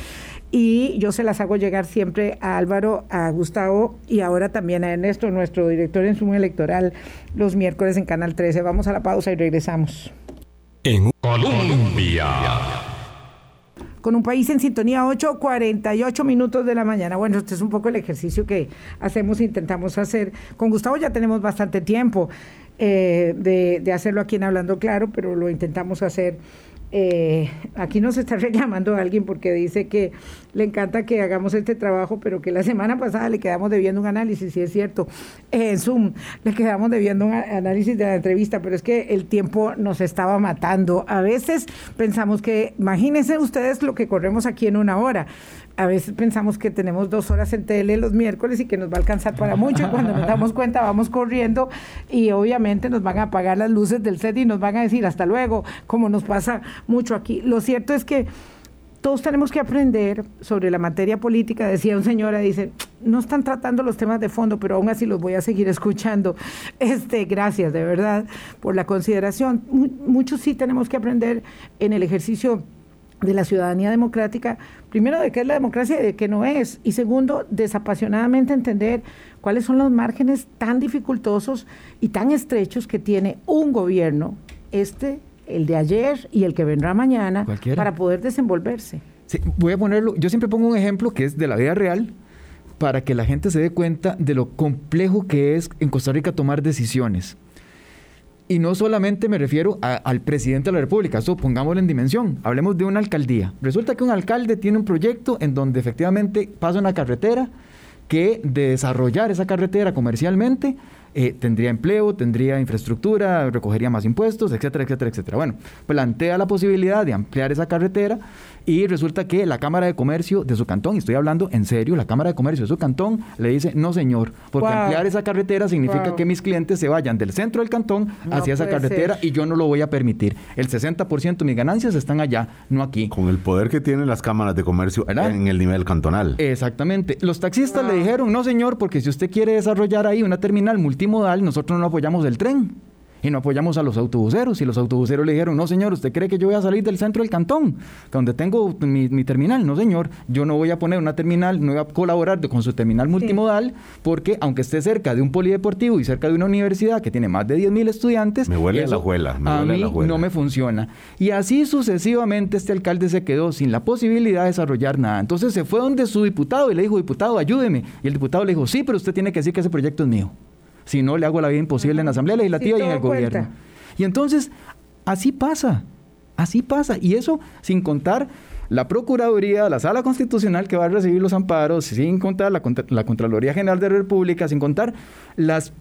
y yo se las hago llegar siempre a Álvaro, a Gustavo y ahora también a Ernesto, nuestro director en Sumo Electoral, los miércoles en Canal 13. Vamos a la pausa y regresamos. En Colombia. Con un país en sintonía, 8.48 minutos de la mañana. Bueno, este es un poco el ejercicio que hacemos, intentamos hacer. Con Gustavo ya tenemos bastante tiempo eh, de, de hacerlo aquí en Hablando Claro, pero lo intentamos hacer eh, aquí nos está [laughs] reclamando alguien porque dice que le encanta que hagamos este trabajo, pero que la semana pasada le quedamos debiendo un análisis, si es cierto, en Zoom le quedamos debiendo un análisis de la entrevista, pero es que el tiempo nos estaba matando. A veces pensamos que, imagínense ustedes lo que corremos aquí en una hora a veces pensamos que tenemos dos horas en tele los miércoles y que nos va a alcanzar para mucho. Cuando nos damos cuenta, vamos corriendo y obviamente nos van a apagar las luces del set y nos van a decir hasta luego, como nos pasa mucho aquí. Lo cierto es que todos tenemos que aprender sobre la materia política. Decía un señor, dice, no están tratando los temas de fondo, pero aún así los voy a seguir escuchando. Este, gracias, de verdad, por la consideración. Muchos sí tenemos que aprender en el ejercicio de la ciudadanía democrática, primero de qué es la democracia y de qué no es, y segundo, desapasionadamente entender cuáles son los márgenes tan dificultosos y tan estrechos que tiene un gobierno, este, el de ayer y el que vendrá mañana, para poder desenvolverse. voy a ponerlo, yo siempre pongo un ejemplo que es de la vida real, para que la gente se dé cuenta de lo complejo que es en Costa Rica tomar decisiones. Y no solamente me refiero al presidente de la República, eso pongámoslo en dimensión. Hablemos de una alcaldía. Resulta que un alcalde tiene un proyecto en donde efectivamente pasa una carretera que de desarrollar esa carretera comercialmente eh, tendría empleo, tendría infraestructura, recogería más impuestos, etcétera, etcétera, etcétera. Bueno, plantea la posibilidad de ampliar esa carretera y resulta que la Cámara de Comercio de su cantón, y estoy hablando en serio, la Cámara de Comercio de su cantón le dice, no señor, porque ampliar esa carretera significa que mis clientes se vayan del centro del cantón hacia esa carretera y yo no lo voy a permitir. El 60% de mis ganancias están allá, no aquí. Con el poder que tienen las cámaras de comercio en el nivel cantonal. Exactamente. Los taxistas le dijeron, no señor, porque si usted quiere desarrollar ahí una terminal multimodal, nosotros no apoyamos el tren y no apoyamos a los autobuseros. Y los autobuseros le dijeron, no señor, ¿usted cree que yo voy a salir del centro del cantón, donde tengo mi, terminal? No señor, yo no voy a poner una terminal, no voy a colaborar con su terminal multimodal, porque aunque esté cerca de un polideportivo y cerca de una universidad que tiene más de 10 mil estudiantes, me huele la juela, a mí no me funciona. Y así sucesivamente este alcalde se quedó sin la posibilidad de desarrollar nada. Entonces se fue donde su diputado y le dijo, diputado, ayúdeme. Y el diputado le dijo, sí, pero usted tiene que decir que ese proyecto es mío. Si no, le hago la vida imposible en la Asamblea Legislativa y en el gobierno. Y entonces, así pasa, así pasa. Y eso sin contar la Procuraduría, la Sala Constitucional que va a recibir los amparos, sin contar la, la Contraloría General de la República, sin contar las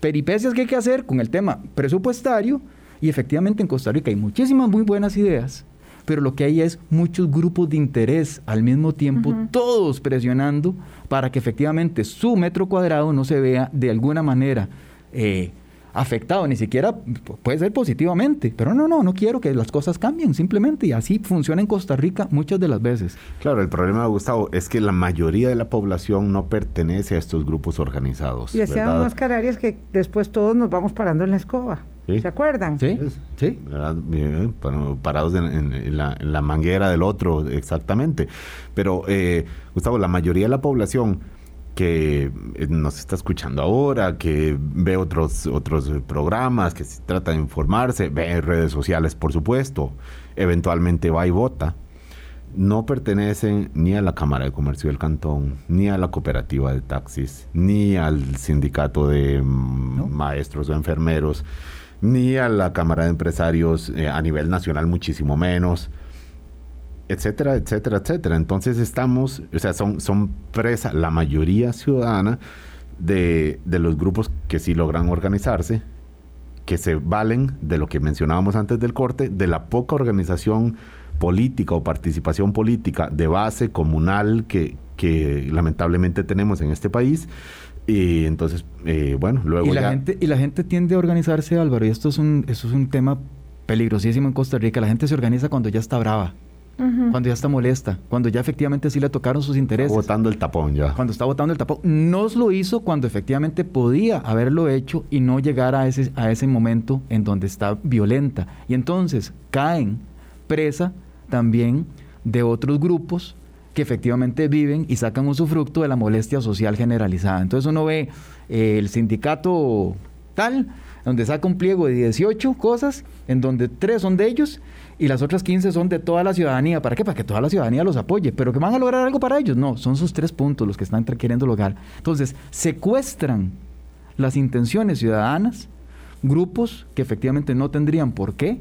peripecias que hay que hacer con el tema presupuestario. Y efectivamente en Costa Rica hay muchísimas muy buenas ideas pero lo que hay es muchos grupos de interés al mismo tiempo, todos presionando para que efectivamente su metro cuadrado no se vea de alguna manera eh, afectado, ni siquiera puede ser positivamente, pero no, no, no quiero que las cosas cambien, simplemente, y así funciona en Costa Rica muchas de las veces. Claro, el problema, Gustavo, es que la mayoría de la población no pertenece a estos grupos organizados. Y hacían más cararias que después todos nos vamos parando en la escoba. ¿Se acuerdan? Sí, sí. parados en, la, manguera del otro, exactamente. Pero, eh, Gustavo, la mayoría de la población que eh, nos está escuchando ahora, que ve otros, otros programas, que se trata de informarse, ve redes sociales, por supuesto, eventualmente va y vota. no pertenecen ni a la Cámara de Comercio del Cantón, ni a la cooperativa de taxis, ni al sindicato de maestros o enfermeros, ni a la Cámara de Empresarios eh, a nivel nacional, muchísimo menos, etcétera, etcétera, etcétera. Entonces estamos, o sea, son, son presa la mayoría ciudadana de, de los grupos que sí logran organizarse, que se valen de lo que mencionábamos antes del corte, de la poca organización política o participación política de base comunal que, que lamentablemente tenemos en este país. Y entonces, eh, bueno, luego y la Gente, y la gente tiende a organizarse, Álvaro, y esto es, un, esto es un tema peligrosísimo en Costa Rica. La gente se organiza cuando ya está brava. Cuando ya está molesta, cuando ya efectivamente sí le tocaron sus intereses. Está botando el tapón ya. Cuando está botando el tapón. No lo hizo cuando efectivamente podía haberlo hecho y no llegar a ese, a ese momento en donde está violenta. Y entonces caen presa también de otros grupos que efectivamente viven y sacan usufructo de la molestia social generalizada. Entonces uno ve eh, el sindicato tal, donde saca un pliego de 18 cosas, en donde tres son de ellos y las otras 15 son de toda la ciudadanía. ¿Para qué? Para que toda la ciudadanía los apoye. Pero que van a lograr algo para ellos. No, son sus tres puntos los que están queriendo lograr. Entonces, secuestran las intenciones ciudadanas, grupos que efectivamente no tendrían por qué,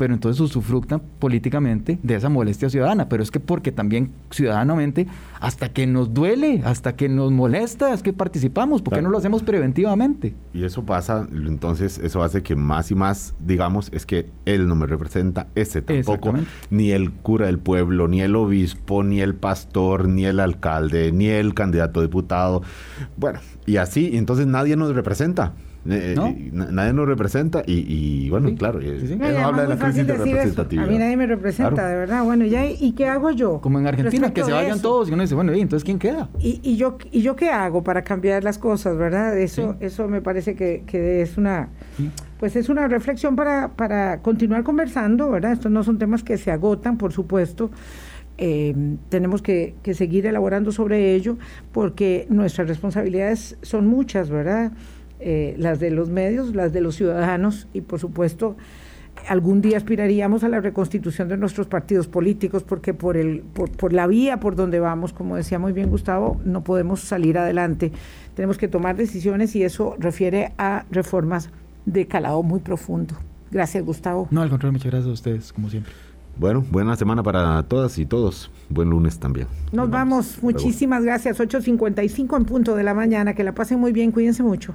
pero entonces usufructan políticamente de esa molestia ciudadana. Pero es que porque también ciudadanamente, hasta que nos duele, hasta que nos molesta, es que participamos, porque no lo hacemos preventivamente. Y eso pasa, entonces eso hace que más y más digamos, es que él no me representa, ese tampoco, ni el cura del pueblo, ni el obispo, ni el pastor, ni el alcalde, ni el candidato a diputado. Bueno, y así, entonces nadie nos representa. Eh, eh, nadie nos representa y, bueno, claro, habla de la crisis de representatividad. A mí nadie me representa, de verdad. Bueno, ¿y, ¿y qué hago yo? Como en Argentina, que se vayan todos y uno dice, bueno, ¿y entonces quién queda? ¿Y, y, yo, ¿Y yo qué hago para cambiar las cosas, verdad? Eso, eso me parece que, que es una... Pues es una reflexión para, para continuar conversando, ¿verdad? Estos no son temas que se agotan, por supuesto. Eh, tenemos que, que, seguir elaborando sobre ello porque nuestras responsabilidades son muchas, ¿verdad? Eh, las de los medios, las de los ciudadanos y por supuesto algún día aspiraríamos a la reconstitución de nuestros partidos políticos porque por, el, por, la vía por donde vamos, como decía muy bien Gustavo, no podemos salir adelante. Tenemos que tomar decisiones y eso refiere a reformas de calado muy profundo. Gracias, Gustavo. No, al contrario, muchas gracias a ustedes, como siempre. Bueno, buena semana para todas y todos. Buen lunes también. Nos, vamos. Muchísimas gracias. 8.55 en punto de la mañana. Que la pasen muy bien. Cuídense mucho.